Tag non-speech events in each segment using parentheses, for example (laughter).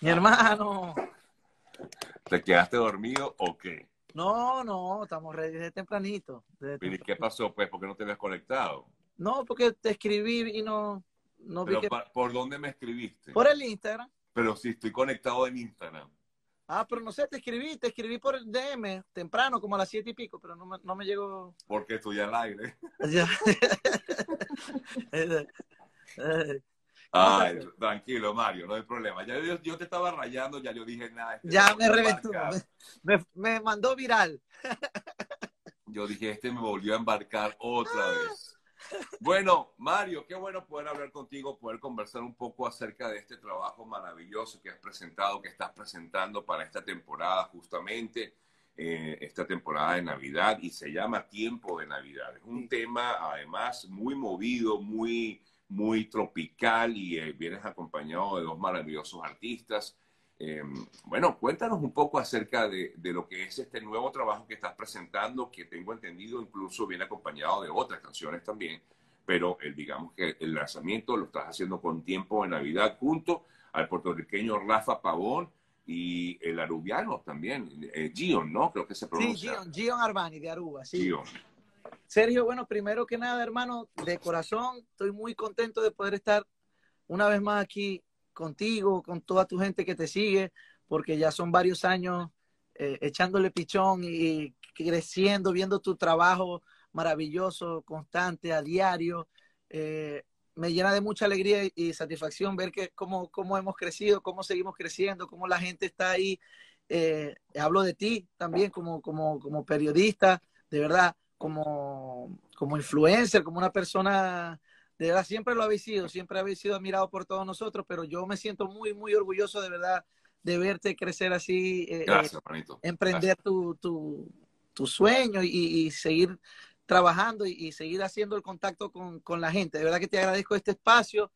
Mi hermano. ¿Te quedaste dormido o qué? No, no, estamos ready desde tempranito. desde ¿Y qué pasó, pues? ¿Por qué no te habías conectado? No, porque te escribí y no, no vi que... ¿Por dónde me escribiste? Por el Instagram. Pero si estoy conectado en Instagram. Ah, pero no sé, te escribí, te escribí por el DM temprano, como a las siete y pico, pero no me, no me llegó. Porque estoy al aire. (laughs) (laughs) Eh, Ay, tranquilo, Mario, no hay problema. Ya yo, yo te estaba rayando, ya yo dije nada. este ya me reventó, me, mandó viral. (laughs) Yo dije, este me volvió a embarcar otra vez. Bueno, Mario, qué bueno poder hablar contigo, poder conversar un poco acerca de este trabajo maravilloso que has presentado, que estás presentando para esta temporada, justamente, eh, esta temporada de Navidad, y se llama Tiempo de Navidad. Es un tema, además, muy movido, muy, muy tropical, y eh, vienes acompañado de dos maravillosos artistas. Eh, bueno, cuéntanos un poco acerca de, de lo que es este nuevo trabajo que estás presentando, que tengo entendido incluso viene acompañado de otras canciones también, pero el, digamos que el lanzamiento lo estás haciendo con tiempo de Navidad junto al puertorriqueño Rafa Pavón y el arubiano también, eh, Gion, ¿no? Creo que se Sí, pronuncia. Gion, Gion Armani de Aruba, sí. Gion. Sergio, bueno, primero que nada, hermano, de corazón, estoy muy contento de poder estar una vez más aquí contigo, con toda tu gente que te sigue, porque ya son varios años eh, echándole pichón y creciendo, viendo tu trabajo maravilloso, constante, a diario. Eh, me llena de mucha alegría y- satisfacción ver que cómo, cómo hemos crecido, cómo seguimos creciendo, cómo la gente está ahí. Eh, hablo de ti también como, como, como periodista, de verdad, como, como influencer, como una persona, de verdad, siempre lo habéis sido, siempre habéis sido admirado por todos nosotros, pero yo me siento muy, muy orgulloso de verdad de verte crecer así, eh, Gracias, manito. emprender tu, tu, tu sueño y, y seguir trabajando y, y seguir haciendo el contacto con, con la gente. De verdad que te agradezco este espacio.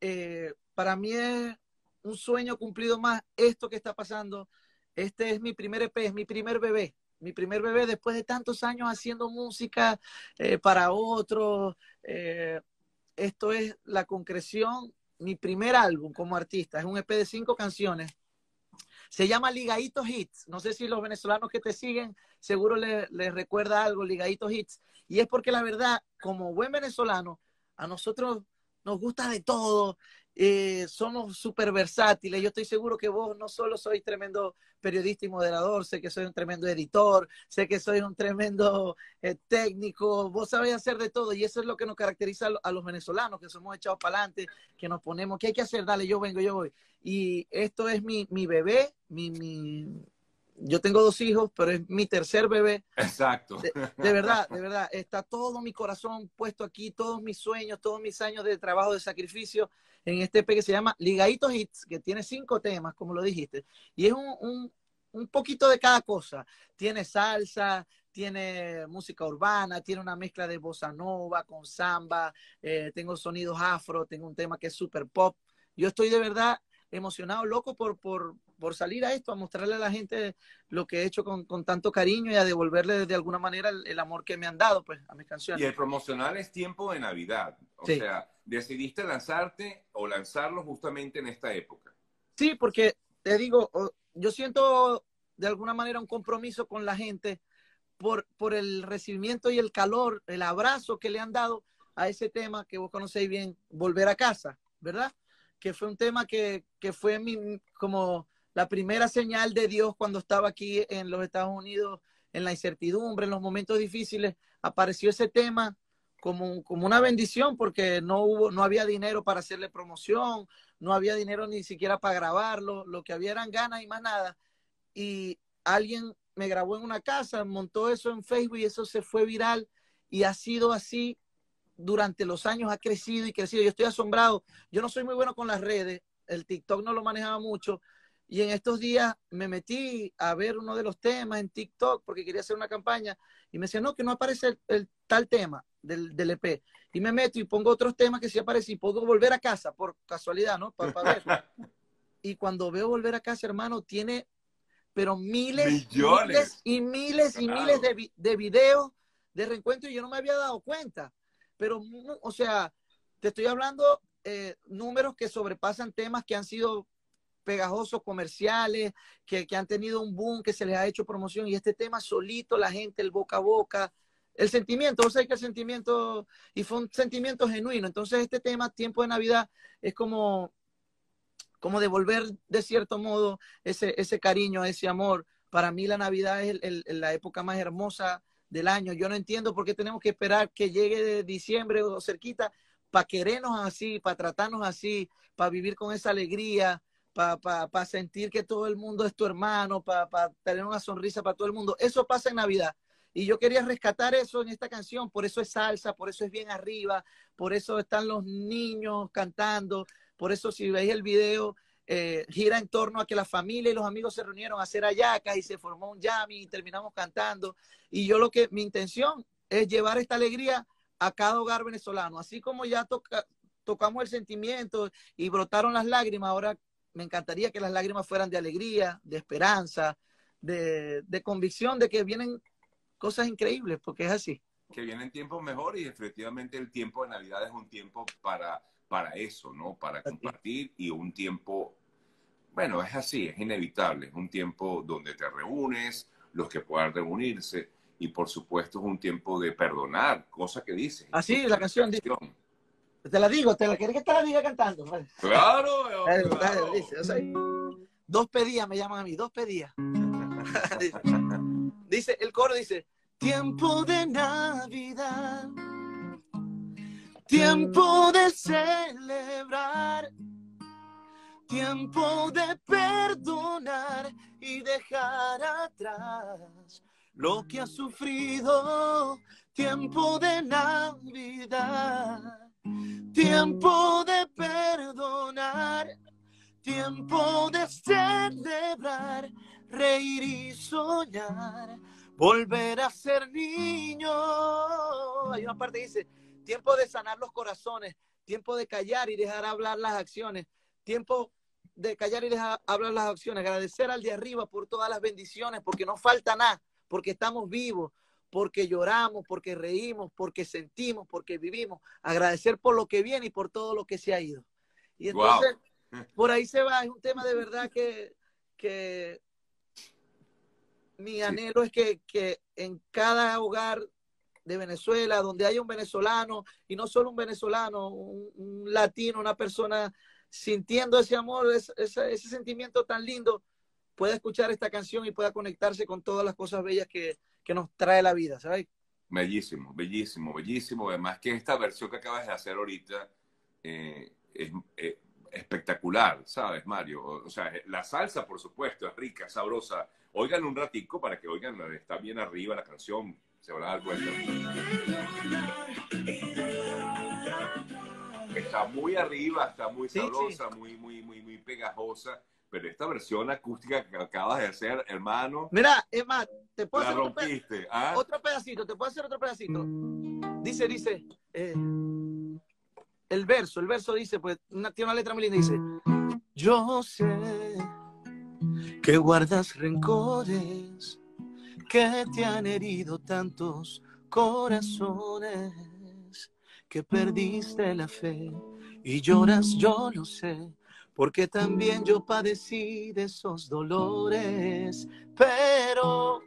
Eh, para mí es un sueño cumplido más esto que está pasando. Este es mi primer EP, es mi primer bebé. Mi primer bebé después de tantos años haciendo música eh, para otros. eh, esto es la concreción, mi primer álbum como artista. Es un EP de cinco canciones se llama Ligaditos Hits. No sé si los venezolanos que te siguen seguro les, recuerda algo, Ligaditos Hits. Y es porque la verdad, como buen venezolano, a nosotros nos gusta de todo. Eh, somos súper versátiles. Yo estoy seguro que vos no solo sois tremendo periodista y moderador, sé que soy un tremendo editor, sé que soy un tremendo eh, técnico, vos sabés hacer de todo y eso es lo que nos caracteriza a lo- a los venezolanos, que somos echados para adelante, que nos ponemos, ¿qué hay que hacer? Dale, yo vengo, yo voy y esto es mi, mi bebé, mi, mi, yo tengo dos hijos, pero es mi tercer bebé. Exacto. De, de verdad, de verdad, está todo mi corazón puesto aquí, todos mis sueños, todos mis años de trabajo, de sacrificio en este EP que se llama Ligaditos Hits, que tiene cinco temas, como lo dijiste, y es un, un, un poquito de cada cosa. Tiene salsa, tiene música urbana, tiene una mezcla de bossa nova con samba, eh, tengo sonidos afro, tengo un tema que es super pop. Yo estoy de verdad emocionado, loco por, por, por salir a esto, a mostrarle a la gente lo que he hecho con, con tanto cariño y a devolverle de alguna manera el, el amor que me han dado pues, a mis canciones. Y el promocional es tiempo de Navidad. O Sí. sea, decidiste lanzarte o lanzarlo justamente en esta época. Sí, porque te digo, yo siento de alguna manera un compromiso con la gente por, por el recibimiento y el calor, el abrazo que le han dado a ese tema que vos conocéis bien, Volver a casa, ¿verdad? Que fue un tema que, que fue mi, como la primera señal de Dios cuando estaba aquí en los Estados Unidos, en la incertidumbre, en los momentos difíciles, apareció ese tema como, como una bendición porque no hubo, no había dinero para hacerle promoción, no había dinero ni siquiera para grabarlo, lo que había eran ganas y más nada. Y alguien me grabó en una casa, montó eso en Facebook y eso se fue viral y ha sido así durante los años, ha crecido y crecido. Yo estoy asombrado. Yo no soy muy bueno con las redes, el TikTok no lo manejaba mucho y en estos días me metí a ver uno de los temas en TikTok porque quería hacer una campaña y me decía, no, que no aparece el, el tal tema del, del EP. Y me meto y pongo otros temas que sí aparecen y puedo volver a casa por casualidad, ¿no? Para, ver. (laughs) y cuando veo volver a casa, hermano, tiene, pero miles, miles y miles y Claro. miles de, vi- de videos de reencuentro y yo no me había dado cuenta. Pero, o sea, te estoy hablando eh, números que sobrepasan temas que han sido pegajosos comerciales que, que, han tenido un boom, que se les ha hecho promoción y este tema solito, la gente, el boca a boca, el sentimiento, vos sabés que el sentimiento, y fue un sentimiento genuino, entonces este tema, tiempo de Navidad, es como, como devolver de cierto modo ese, ese cariño, ese amor. Para mí la Navidad es la época más hermosa del año. Yo no entiendo por qué tenemos que esperar que llegue de diciembre o cerquita para querernos así, para tratarnos así, para vivir con esa alegría, para sentir que todo el mundo es tu hermano, para tener una sonrisa para todo el mundo. Eso pasa en Navidad. Y yo quería rescatar eso en esta canción, por eso es salsa, por eso es bien arriba, por eso están los niños cantando, por eso si veis el video, eh, gira en torno a que la familia y los amigos se reunieron a hacer ayacas y se formó un jam y terminamos cantando. Y yo lo que, mi intención es llevar esta alegría a cada hogar venezolano. Así como ya tocamos el sentimiento y brotaron las lágrimas, ahora me encantaría que las lágrimas fueran de alegría, de esperanza, de, de convicción de que vienen cosas increíbles, porque es así. Que vienen tiempos mejores y efectivamente el tiempo de Navidad es un tiempo para, para eso, ¿no? Para compartir y un tiempo, bueno, es así, es inevitable, es un tiempo donde te reúnes, los que puedan reunirse y por supuesto es un tiempo de perdonar, cosa que dices. Así, la canción dice. Te la digo, ¿te la quieres que te la diga cantando? Claro, dos pedías me llaman a mí, dos pedías. (laughs) dice, el coro dice, Tiempo de Navidad, tiempo de celebrar, tiempo de perdonar y dejar atrás lo que has sufrido, tiempo de Navidad, tiempo de perdonar, tiempo de celebrar, reír y soñar volver a ser niño. Hay una parte que dice, tiempo de sanar los corazones, tiempo de callar y dejar hablar las acciones, tiempo de callar y dejar hablar las acciones, agradecer al de arriba por todas las bendiciones, porque no falta nada, porque estamos vivos, porque lloramos, porque reímos, porque sentimos, porque vivimos, agradecer por lo que viene y por todo lo que se ha ido. Y entonces, (laughs) por ahí se va, es un tema de verdad que, que mi anhelo es que, en cada hogar de Venezuela, donde haya un venezolano, y no solo un venezolano, un, latino, una persona sintiendo ese amor, ese, sentimiento tan lindo, pueda escuchar esta canción y pueda conectarse con todas las cosas bellas que, nos trae la vida, ¿sabes? Bellísimo, bellísimo, bellísimo. Además que esta versión que acabas de hacer ahorita eh, es eh, espectacular, ¿sabes, Mario? O sea, la salsa, por supuesto, es rica, sabrosa, Oigan un ratico para que oigan, está bien arriba la canción, se van a dar cuenta. Está muy arriba, está muy sabrosa, muy, muy, muy, muy pegajosa. Pero esta versión acústica que acabas de hacer, hermano. Mira, es más, te puedo hacer rompiste, ¿ah? otro, pedacito, te puedo hacer otro pedacito. Dice, dice, eh, el verso, el verso dice, pues, una, tiene una letra muy linda, dice, yo sé que guardas rencores, que te han herido tantos corazones, que perdiste la fe y lloras, yo lo sé, porque también yo padecí de esos dolores, pero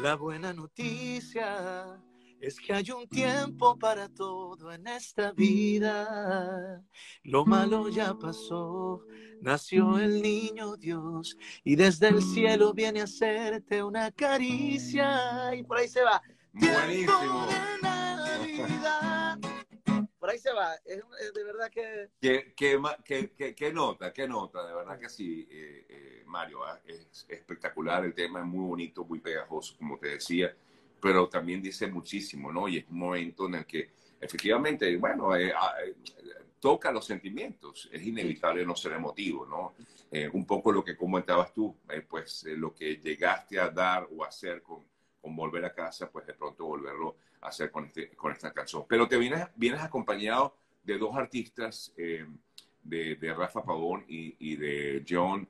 la buena noticia es que hay un tiempo para todo en esta vida. Lo malo ya pasó, nació el niño Dios y desde el cielo viene a hacerte una caricia. Y por ahí se va. Buenísimo. Por ahí se va. Es, de verdad que... ¿Qué, nota? ¿Qué nota? De verdad que sí, eh, eh, Mario. Ah, es espectacular el tema, es muy bonito, muy pegajoso, como te decía pero también dice muchísimo, ¿no? Y es un momento en el que efectivamente, bueno, eh, ah, eh, toca los sentimientos, es inevitable no ser emotivo, ¿no? Eh, un poco lo que comentabas tú, pues lo que llegaste a dar o hacer con, con, volver a casa, pues de pronto volverlo a hacer con, este, con esta canción. Pero te vienes, vienes acompañado de dos artistas, de, de, Rafa Pavón y, y de John,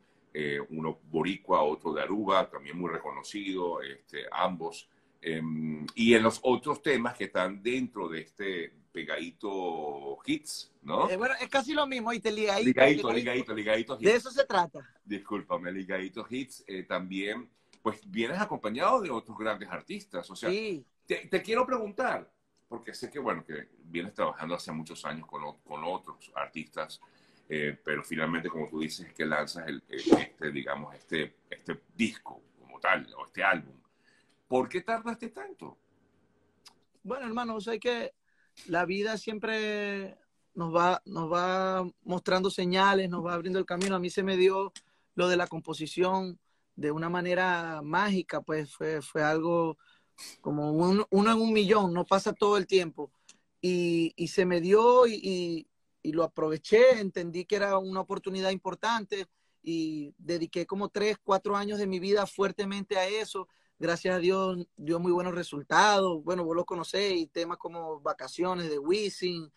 uno boricua, otro de Aruba, también muy reconocido, este, ambos Em, y en los otros temas que están dentro de este, Pegadito Hits, ¿no? Eh, bueno, es casi lo mismo, y te ligadito. Ligadito, ligadito, ligadito hits. De eso se trata. Discúlpame, ligadito hits. Eh, también, pues vienes acompañado de otros grandes artistas. O sea, sí. te, te, quiero preguntar, porque sé que, bueno, que vienes trabajando hace muchos años con, con otros artistas, eh, pero finalmente, como tú dices, que lanzas el, este, digamos, este, este disco como tal, o este álbum. ¿Por qué tardaste tanto? Bueno, hermano, o sea que la vida siempre nos va, nos va mostrando señales, nos va abriendo el camino. A mí se me dio lo de la composición de una manera mágica, pues fue, fue algo como uno en un millón, no pasa todo el tiempo. Y, y se me dio y, y, lo aproveché, entendí que era una oportunidad importante y dediqué como tres, cuatro años de mi vida fuertemente a eso gracias a Dios dio muy buenos resultados. Bueno, vos lo conocés, y temas como Vacaciones de Wisin,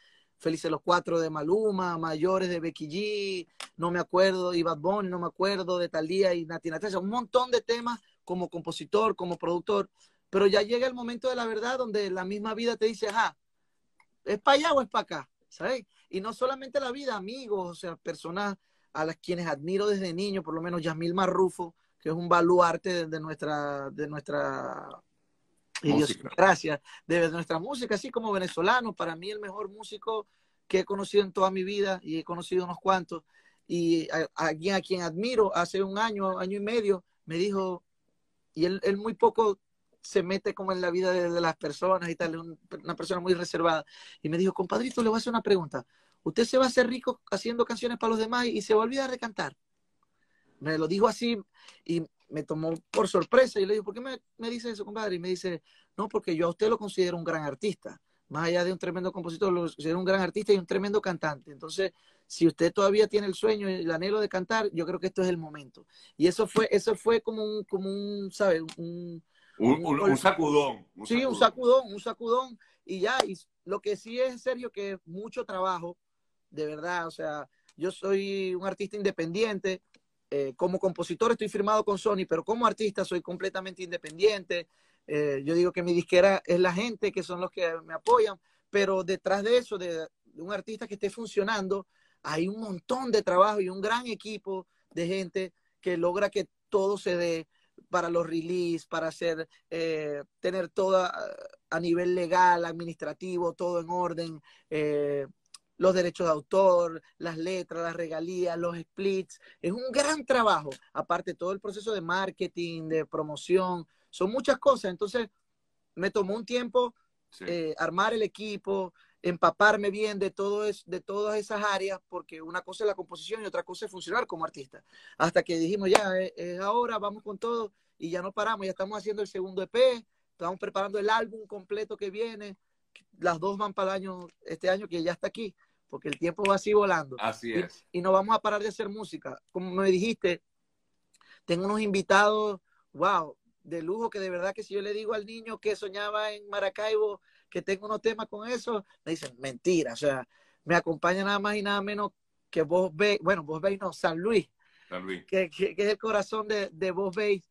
Felices los Cuatro de Maluma, Mayores de Becky G, no me acuerdo, y Bad Bunny, no me acuerdo, de Talía y Nati Natasha, un montón de temas como compositor, como productor, pero ya llega el momento de la verdad donde la misma vida te dice, ajá, ¿es para allá o es para acá? ¿Sabes? Y no solamente la vida, amigos, o sea, personas a las quienes admiro desde niño, por lo menos Yasmil Marrufo, que es un baluarte de, nuestra, de nuestra idiosincrasia, de nuestra música, así como venezolano, para mí el mejor músico que he conocido en toda mi vida y he conocido unos cuantos. Y alguien a, quien admiro hace un año, año y medio, me dijo, y él, él muy poco se mete como en la vida de, las personas y tal, una persona muy reservada. Y me dijo, compadrito, le voy a hacer una pregunta. ¿Usted se va a hacer rico haciendo canciones para los demás y se va a olvidar de cantar? me lo dijo así y me tomó por sorpresa y le dije, ¿por qué me, me, dice eso, compadre? Y me dice, no, porque yo a usted lo considero un gran artista, más allá de un tremendo compositor, lo considero un gran artista y un tremendo cantante. Entonces, si usted todavía tiene el sueño y el anhelo de cantar, yo creo que esto es el momento. Y eso fue, eso fue como un, como un, ¿sabes? Un, un, un, un sacudón. sí, un sacudón, un sacudón. Y ya, y lo que sí es en serio que mucho trabajo, de verdad, o sea, yo soy un artista independiente, eh, como compositor estoy firmado con Sony, pero como artista soy completamente independiente. Eh, yo digo que mi disquera es la gente, que son los que me apoyan, pero detrás de eso, de, un artista que esté funcionando, hay un montón de trabajo y un gran equipo de gente que logra que todo se dé para los release, para hacer, eh, tener todo a, nivel legal, administrativo, todo en orden, los derechos de autor, las letras, las regalías, los splits. Es un gran trabajo, aparte todo el proceso de marketing, de promoción, son muchas cosas. Entonces, me tomó un tiempo eh, armar el equipo, empaparme bien de, todo es, de todas esas áreas, porque una cosa es la composición y otra cosa es funcionar como artista. Hasta que dijimos, ya, es, es ahora, vamos con todo, y ya no paramos, ya estamos haciendo el segundo EP, estamos preparando el álbum completo que viene las dos van para el año, este año que ya está aquí, porque el tiempo va así volando. Así es. Y, no vamos a parar de hacer música. Como me dijiste, tengo unos invitados, wow, de lujo, que de verdad que si yo le digo al niño que soñaba en Maracaibo que tengo unos temas con eso, me dicen, mentira, o sea, me acompaña nada más y nada menos que vos veis, bueno, vos veis no, San Luis, San Luis. Que, que, es el corazón de, de vos veis,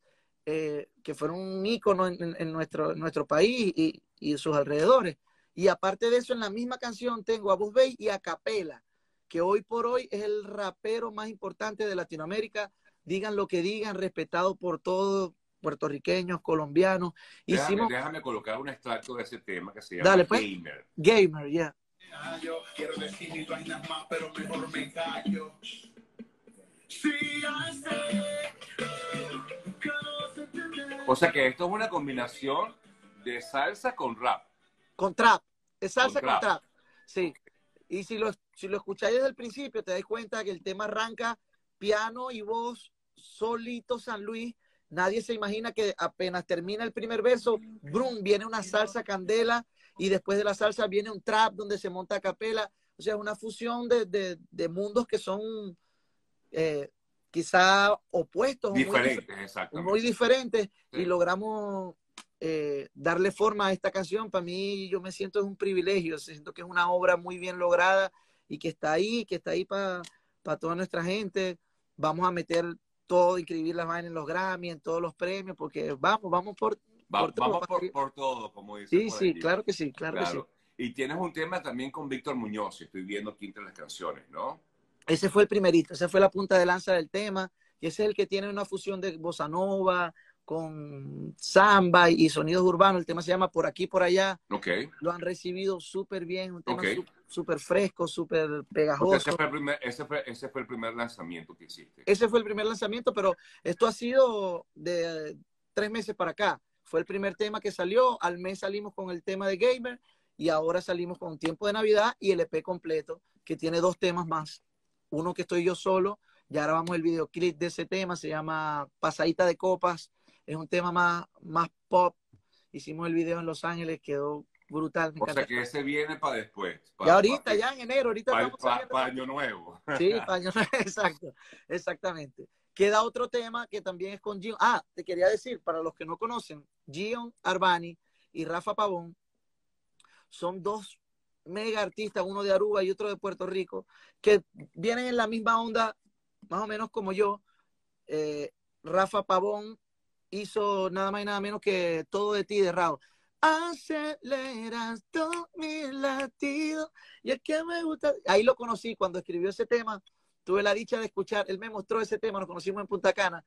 eh, que fueron un ícono en, en, nuestro, en nuestro país y, y sus alrededores. Y aparte de eso, en la misma canción tengo a Bus Bay y a Capela, que hoy por hoy es el rapero más importante de Latinoamérica. Digan lo que digan, respetado por todos, puertorriqueños, colombianos. Déjame, Hicimos... déjame colocar un extracto de ese tema que se llama Dale, pues. Gamer. Gamer, ya. Yeah. Quiero decir mis vainas más, pero mejor me callo. Sí, o sea que esto es una combinación de salsa con rap. Con trap. Es salsa con, trap. Sí. Y si lo, si lo escucháis desde el principio, te das cuenta que el tema arranca piano y voz solito San Luis. Nadie se imagina que apenas termina el primer verso, brum, viene una salsa candela y después de la salsa viene un trap donde se monta a capela. O sea, es una fusión de, de, de mundos que son eh, quizá opuestos. Diferentes, muy, muy diferentes. Sí. Y logramos eh, darle forma a esta canción, para mí yo me siento es un privilegio, siento que es una obra muy bien lograda y que está ahí, que está ahí para pa toda nuestra gente. Vamos a meter todo, inscribir las vainas en los Grammy, en todos los premios, porque vamos, vamos por, Va, por vamos todo. Por, por, todo, como dice. Sí, sí, claro que sí, claro, claro, que sí. Y tienes un tema también con Víctor Muñoz, estoy viendo aquí entre las canciones, ¿no? Ese fue el primerito, esa fue la punta de lanza del tema, y ese es el que tiene una fusión de bossa nova con samba y sonidos urbanos. El tema se llama Por aquí, por allá. Ok. Lo han recibido súper bien, un tema súper fresco, súper pegajoso. Ese fue, el primer, ese, fue, ese fue el primer lanzamiento que hiciste. Ese fue el primer lanzamiento, pero esto ha sido de tres meses para acá. Fue el primer tema que salió, al mes salimos con el tema de Gamer y ahora salimos con Tiempo de Navidad y el EP completo, que tiene dos temas más. Uno que estoy yo solo, ya grabamos el videoclip de ese tema, se llama Pasadita de Copas, es un tema más, más pop. Hicimos el video en Los Ángeles, quedó brutal, me O sea que ese viene para después. pa- ya ahorita, ya en enero, ahorita Para, estamos saliendo- año nuevo. Sí, (laughs) paño, (laughs) exacto, exactamente. Queda otro tema que también es con Gion. Ah, te quería decir, para los que no conocen, Gion Arbani y Rafa Pavón son dos mega artistas, uno de Aruba y otro de Puerto Rico, que vienen en la misma onda, más o menos como yo. Eh, Rafa Pavón hizo nada más y nada menos que todo de ti de Raúl. Aceleras todos mis latidos y el que me gusta. Ahí lo conocí cuando escribió ese tema. Tuve la dicha de escuchar. Él me mostró ese tema, nos conocimos en Punta Cana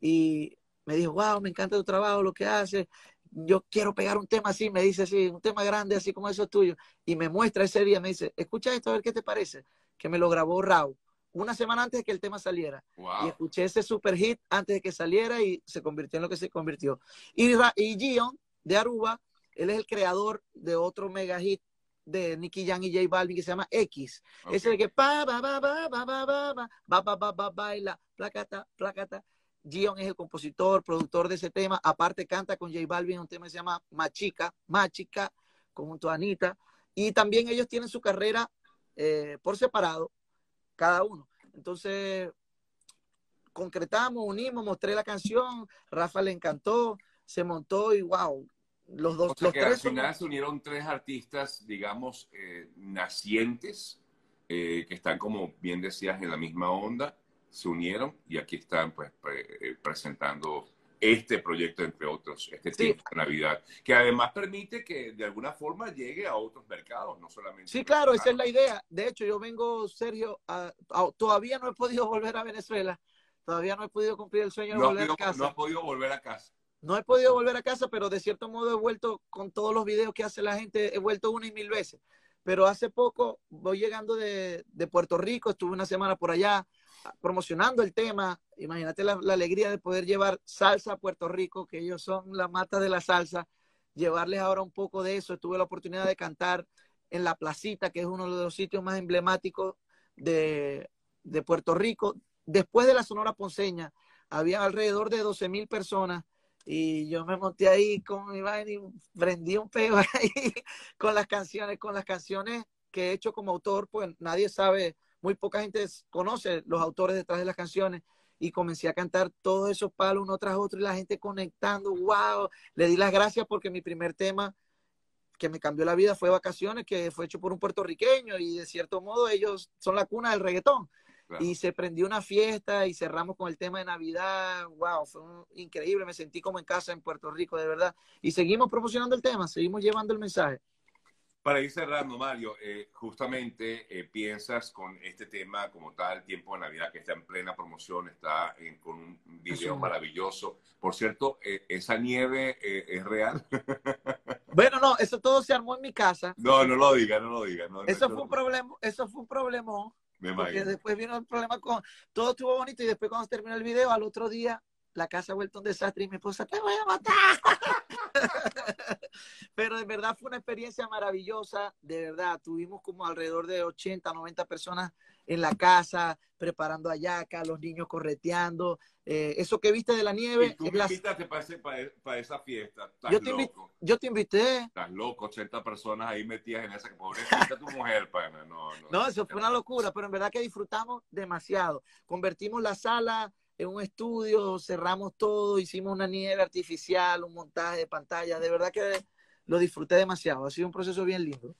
y me dijo, wow, me encanta tu trabajo, lo que haces. Yo quiero pegar un tema así, me dice así, un tema grande, así como eso tuyo. Y me muestra ese día, me dice, escucha esto, a ver qué te parece. Que me lo grabó Raúl una semana antes de que el tema saliera. Y Wow. escuché ese super hit antes de que saliera y se convirtió en lo que se convirtió. Y, Ra- y Gion de Aruba, él es el creador de otro mega hit de Nicky Jam y J Balvin que se llama X. Ese es el que pa ba ba ba ba ba ba ba ba ba ba ba baila placata placata. Gion es el compositor, productor de ese tema. Aparte canta con J Balvin un tema que se llama Machica, Machica, conjunto a Anita. Y también ellos tienen su carrera eh, por separado, cada uno. Entonces, concretamos, unimos, mostré la canción, Rafa le encantó, se montó y wow, los dos, O sea los que al tres son- final se unieron tres artistas, digamos, eh, nacientes, eh, que están, como bien decías, en la misma onda, se unieron y aquí están pues pre- eh, presentando este proyecto, entre otros, este Sí. tiempo de Navidad, que además permite que de alguna forma llegue a otros mercados, no solamente. Sí, claro, esa es la idea. De hecho, yo vengo, Sergio, a- a- todavía no he podido volver a Venezuela, todavía no he podido cumplir el sueño de No volver a podido, no casa. has podido volver a casa. No he podido volver a casa, pero de cierto modo he vuelto con todos los videos que hace la gente, he vuelto una y mil veces. Pero hace poco voy llegando de, de Puerto Rico, estuve una semana por allá promocionando el tema. Imagínate la, alegría de poder llevar salsa a Puerto Rico, que ellos son la mata de la salsa, llevarles ahora un poco de eso. Tuve la oportunidad de cantar en La Placita, que es uno de los sitios más emblemáticos de, de Puerto Rico. Después de la Sonora Ponceña, había alrededor de 12 mil personas y yo me monté ahí con mi vaina y prendí un peo (laughs) ahí con las canciones, con las canciones que he hecho como autor, pues nadie sabe, muy poca gente conoce los autores detrás de las canciones y comencé a cantar todos esos palos uno tras otro y la gente conectando, wow, le di las gracias porque mi primer tema que me cambió la vida fue Vacaciones, que fue hecho por un puertorriqueño y de cierto modo ellos son la cuna del reggaetón. Claro. Y se prendió una fiesta y cerramos con el tema de Navidad. Wow, fue un- increíble. Me sentí como en casa en Puerto Rico, de verdad. Y seguimos promocionando el tema, seguimos llevando el mensaje. Para ir cerrando, Mario, eh, justamente eh, piensas con este tema como tal, Tiempo de Navidad, que está en plena promoción, está en- con un video maravilloso. Por cierto, eh, ¿esa nieve eh, es real? (laughs) Bueno, no, eso todo se armó en mi casa. No, no lo diga, no lo diga. no, Eso no, fue un problema, eso fue un problemón. Me Porque imagino. después vino el problema con. Todo estuvo bonito y después cuando terminó el video, al otro día, la casa ha vuelto un desastre y mi esposa, te voy a matar. (laughs) Pero de verdad fue una experiencia maravillosa, de verdad. Tuvimos como alrededor de 80, 90 personas en la casa, preparando ayaca, los niños correteando. Eh, eso que viste de la Y nieve, tú es me la- invitaste para, ese- para, para esa fiesta. Estás Yo te loco. yo te invité. Estás loco, 80 personas ahí metidas en esa. Pobrecita tu mujer, pana. No, no. No, eso fue una locura, pero en verdad que disfrutamos demasiado. Convertimos la sala en un estudio, cerramos todo, hicimos una nieve artificial, un montaje de pantallas. De verdad que lo disfruté demasiado. Ha sido un proceso bien lindo.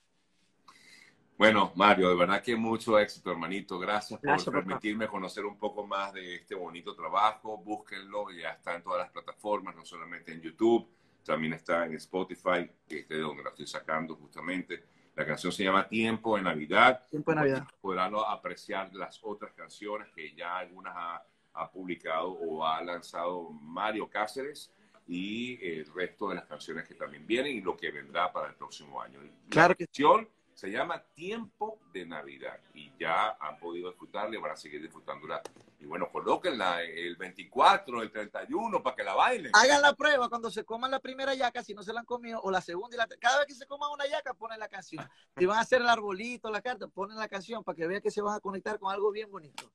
Bueno, Mario, de verdad que mucho éxito, hermanito. Gracias por Gracias, papá. permitirme conocer un poco más de este bonito trabajo. Búsquenlo, ya está en todas las plataformas, no solamente en YouTube, también está en Spotify, que es de donde lo estoy sacando justamente. La canción se llama Tiempo de Navidad. Tiempo de Navidad. Podrán apreciar las otras canciones que ya algunas ha, ha publicado o ha lanzado Mario Cáceres y el resto de las canciones que también vienen y lo que vendrá para el próximo año. Claro la que canción se llama Tiempo de Navidad y ya han podido disfrutarla y van a seguir disfrutándola. Y bueno, colóquenla el 24, el 31 para que la bailen. Hagan la prueba cuando se coman la primera yaca, si no se la han comido, o la segunda y la Cada vez que se coman una yaca, ponen la canción. (laughs) Si van a hacer el arbolito, la carta, ponen la canción para que vean que se van a conectar con algo bien bonito.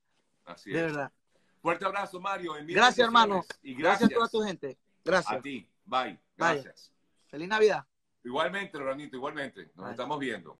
Así De es. verdad. Fuerte abrazo, Mario. Gracias, hermano. Y Gracias gracias, a toda tu gente. Gracias. a ti. Bye. Bye. Gracias. Feliz Navidad. Igualmente, Loranito, igualmente. Nos Bye. estamos viendo.